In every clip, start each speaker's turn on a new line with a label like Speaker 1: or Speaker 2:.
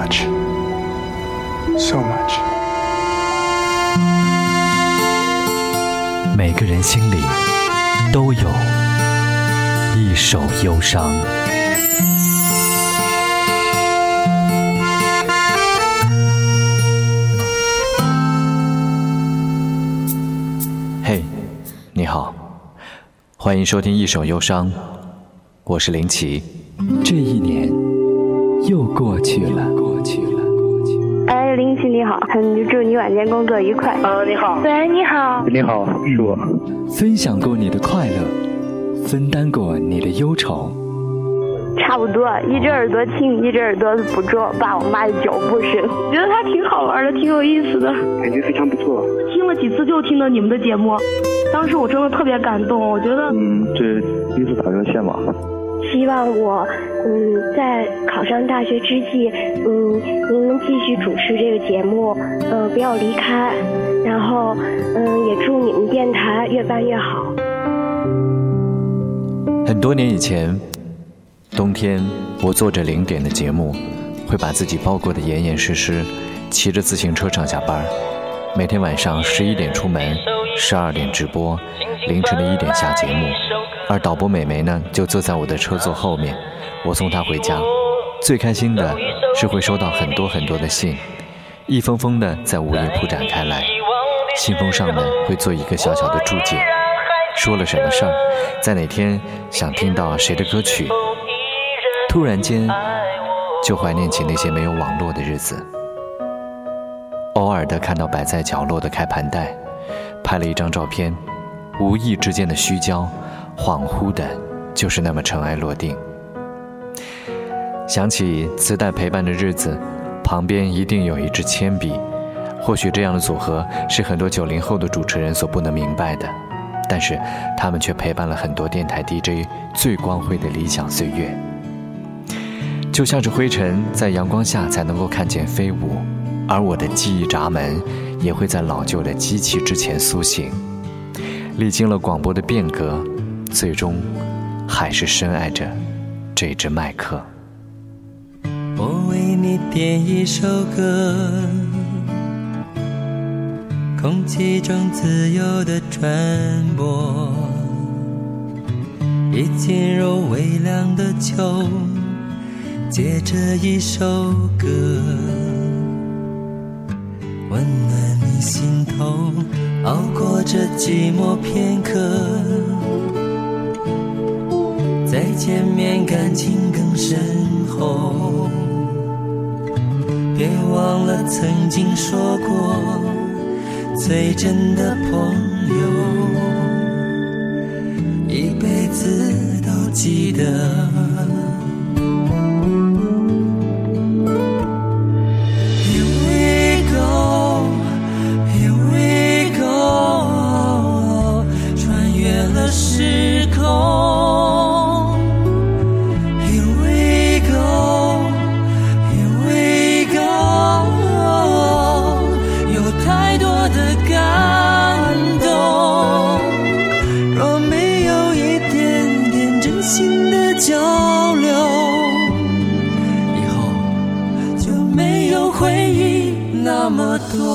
Speaker 1: much, so much.
Speaker 2: 每个人心里都有一首忧伤。嘿，你好，欢迎收听《一首忧伤》，我是林奇。这一年又过去了，
Speaker 3: 林奇你好，嗯，祝你晚间工作愉快。
Speaker 4: 呃，你好，
Speaker 3: 喂，你好，
Speaker 4: 你好，是我。
Speaker 2: 分享过你的快乐，分担过你的忧愁。
Speaker 3: 差不多，一只耳朵听，一只耳朵捕捉我爸我妈的脚步声，觉得他挺好玩的，挺有意思的，
Speaker 4: 感觉非常不错。
Speaker 3: 听了几次就听到你们的节目，当时我真的特别感动，我觉得，
Speaker 4: 嗯，这第一次打热线嘛。
Speaker 3: 希望我，嗯，在考上大学之际，嗯，您能继续主持这个节目，嗯，不要离开，然后，嗯，也祝你们电台越办越好。
Speaker 2: 很多年以前。冬天，我做着零点的节目，会把自己包裹得严严实实，骑着自行车上下班。每天晚上十一点出门，十二点直播，凌晨的一点下节目。而导播美眉呢，就坐在我的车座后面，我送她回家。最开心的是会收到很多很多的信，一封封的在午夜铺展开来。信封上呢，会做一个小小的注解，说了什么事儿，在哪天想听到谁的歌曲。突然间，就怀念起那些没有网络的日子。偶尔的看到摆在角落的开盘带，拍了一张照片，无意之间的虚焦，恍惚的，就是那么尘埃落定。想起磁带陪伴的日子，旁边一定有一支铅笔。或许这样的组合是很多九零后的主持人所不能明白的，但是他们却陪伴了很多电台 DJ 最光辉的理想岁月。就像是灰尘在阳光下才能够看见飞舞，而我的记忆闸门也会在老旧的机器之前苏醒。历经了广播的变革，最终还是深爱着这只麦克。
Speaker 5: 我为你点一首歌，空气中自由的传播，已进入微凉的秋。借着一首歌，温暖你心头，熬过这寂寞片刻，再见面感情更深厚。别忘了曾经说过，最真的朋友，一辈子都记得。回忆那么多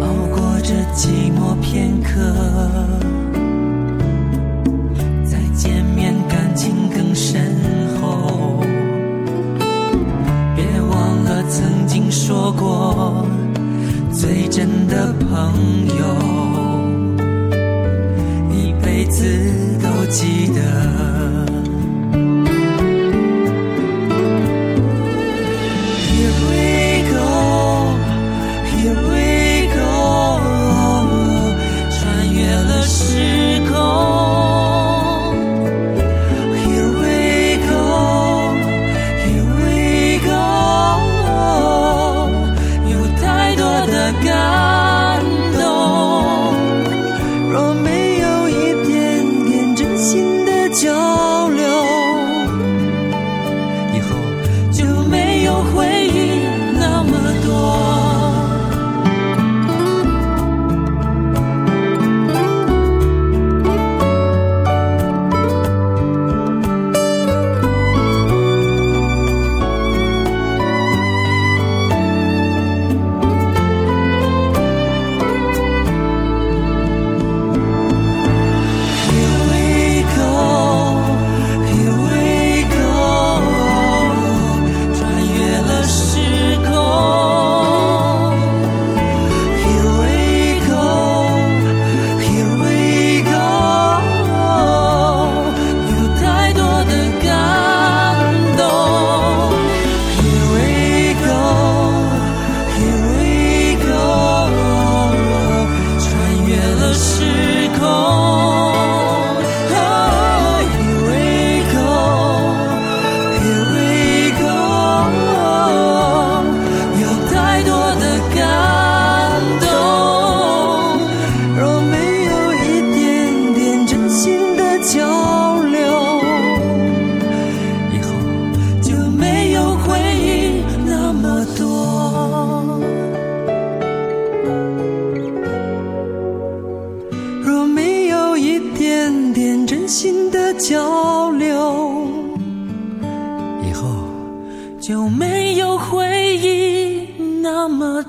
Speaker 5: 熬过这寂寞片刻再见面
Speaker 6: 感情
Speaker 5: 更深厚。别忘了曾经说过最真的朋友。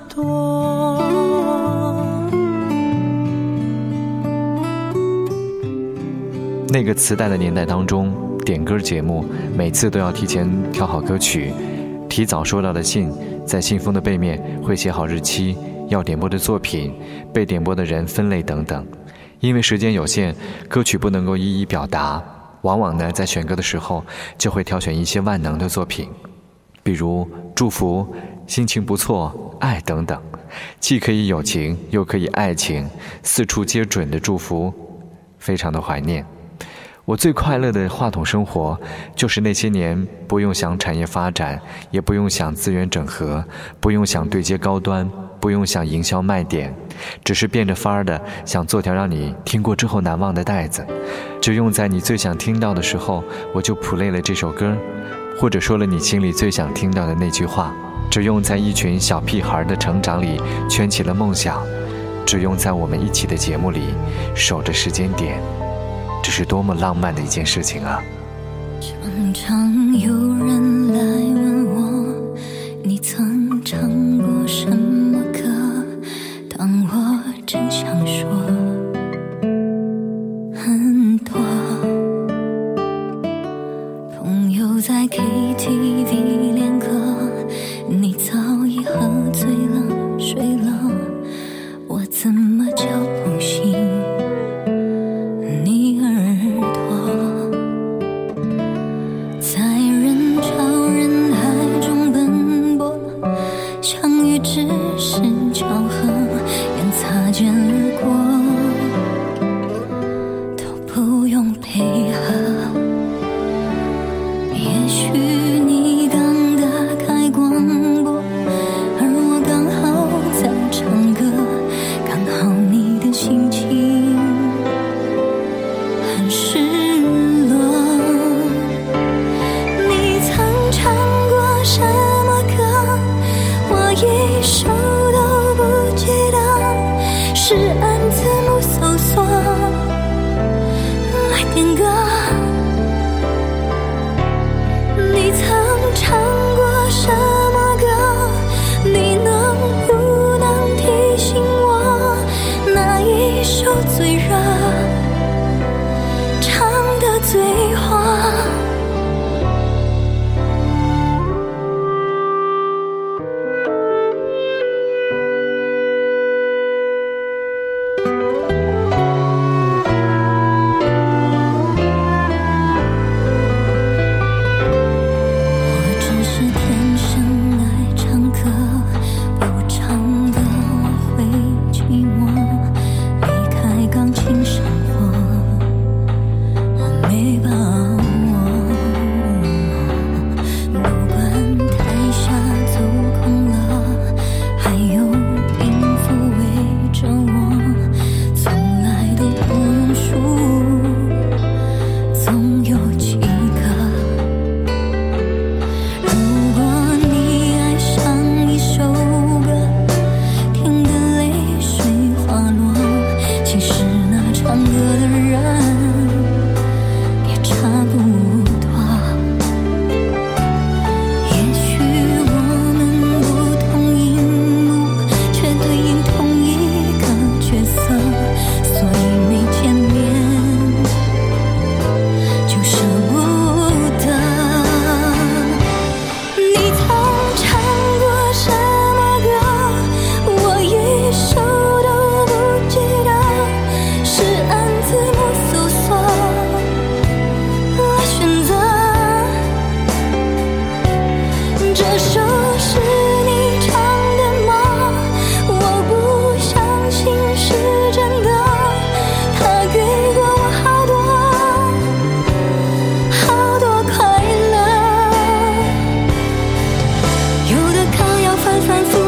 Speaker 5: 多。
Speaker 2: 那个磁带的年代当中，点歌节目每次都要提前挑好歌曲，提早收到的信，在信封的背面会写好日期、要点播的作品、被点播的人分类等等。因为时间有限，歌曲不能够一一表达，往往呢在选歌的时候就会挑选一些万能的作品，比如祝福、心情不错、爱等等，既可以友情又可以爱情，四处皆准的祝福，非常的怀念。我最快乐的话筒生活，就是那些年不用想产业发展，也不用想资源整合，不用想对接高端，不用想营销卖点，只是变着法儿的想做条让你听过之后难忘的带子，就用在你最想听到的时候，我就谱累了这首歌，或者说了你心里最想听到的那句话，只用在一群小屁孩的成长里圈起了梦想，只用在我们一起的节目里守着时间点。这是多么浪漫的一件事情啊！
Speaker 6: 常常有人来问我，你曾唱过什么歌？当我真想说很多，朋友在 K 反
Speaker 2: 反复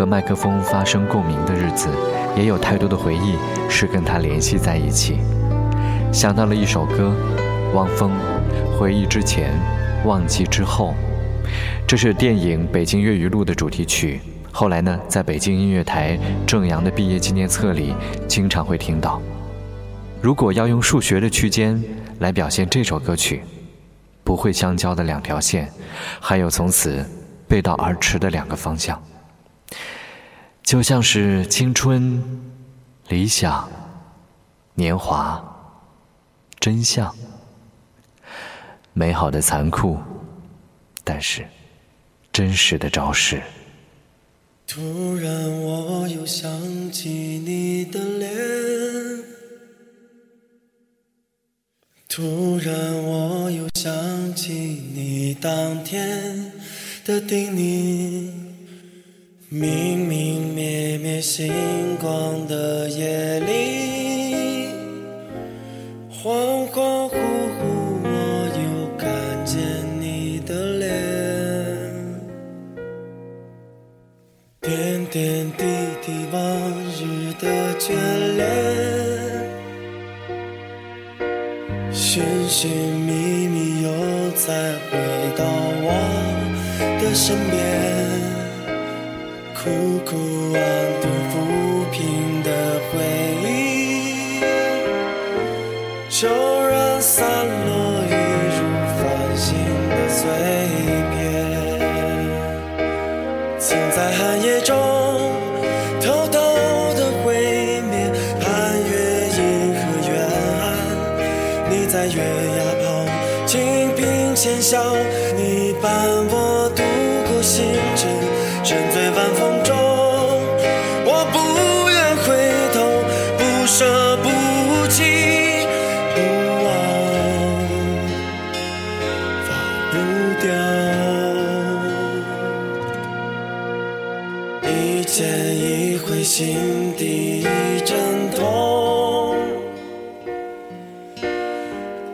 Speaker 2: 和麦克风发生共鸣的日子，也有太多的回忆是跟他联系在一起。想到了一首歌，汪峰，《回忆之前，忘记之后》，这是电影《北京粤语录》的主题曲。后来呢，在北京音乐台正阳的毕业纪念册里，经常会听到。如果要用数学的区间来表现这首歌曲，不会相交的两条线，还有从此背道而驰的两个方向，就像是青春、理想、年华、真相，美好的残酷，但是真实的昭示。
Speaker 7: 突然，我又想起你的脸。突然，我又想起你当天的叮咛。明明灭灭星光的夜里，恍恍惚惚，我又看见你的脸。点点滴滴，往日的眷恋，寻寻觅觅，又再回到我的身边。苦苦安顿抚平的回忆，骤然散落，一如繁星的碎片。曾在寒夜中偷偷的会面，盼月银河远岸。你在月牙旁静品浅笑，你伴心底一阵痛。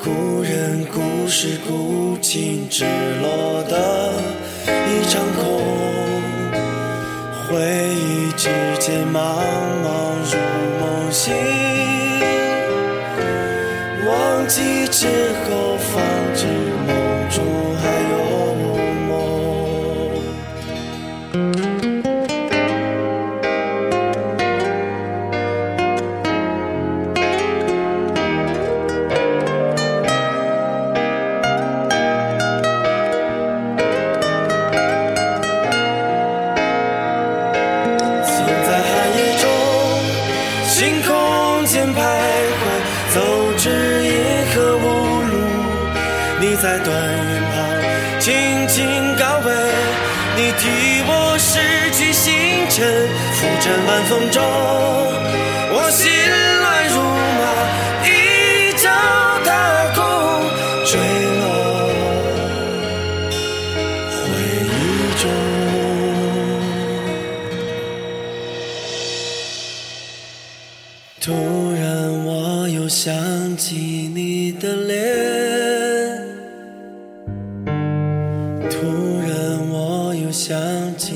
Speaker 7: 故人故事，古今只落得一场空。旁静静高飞，你替我拾起星辰，浮沉晚风中，想起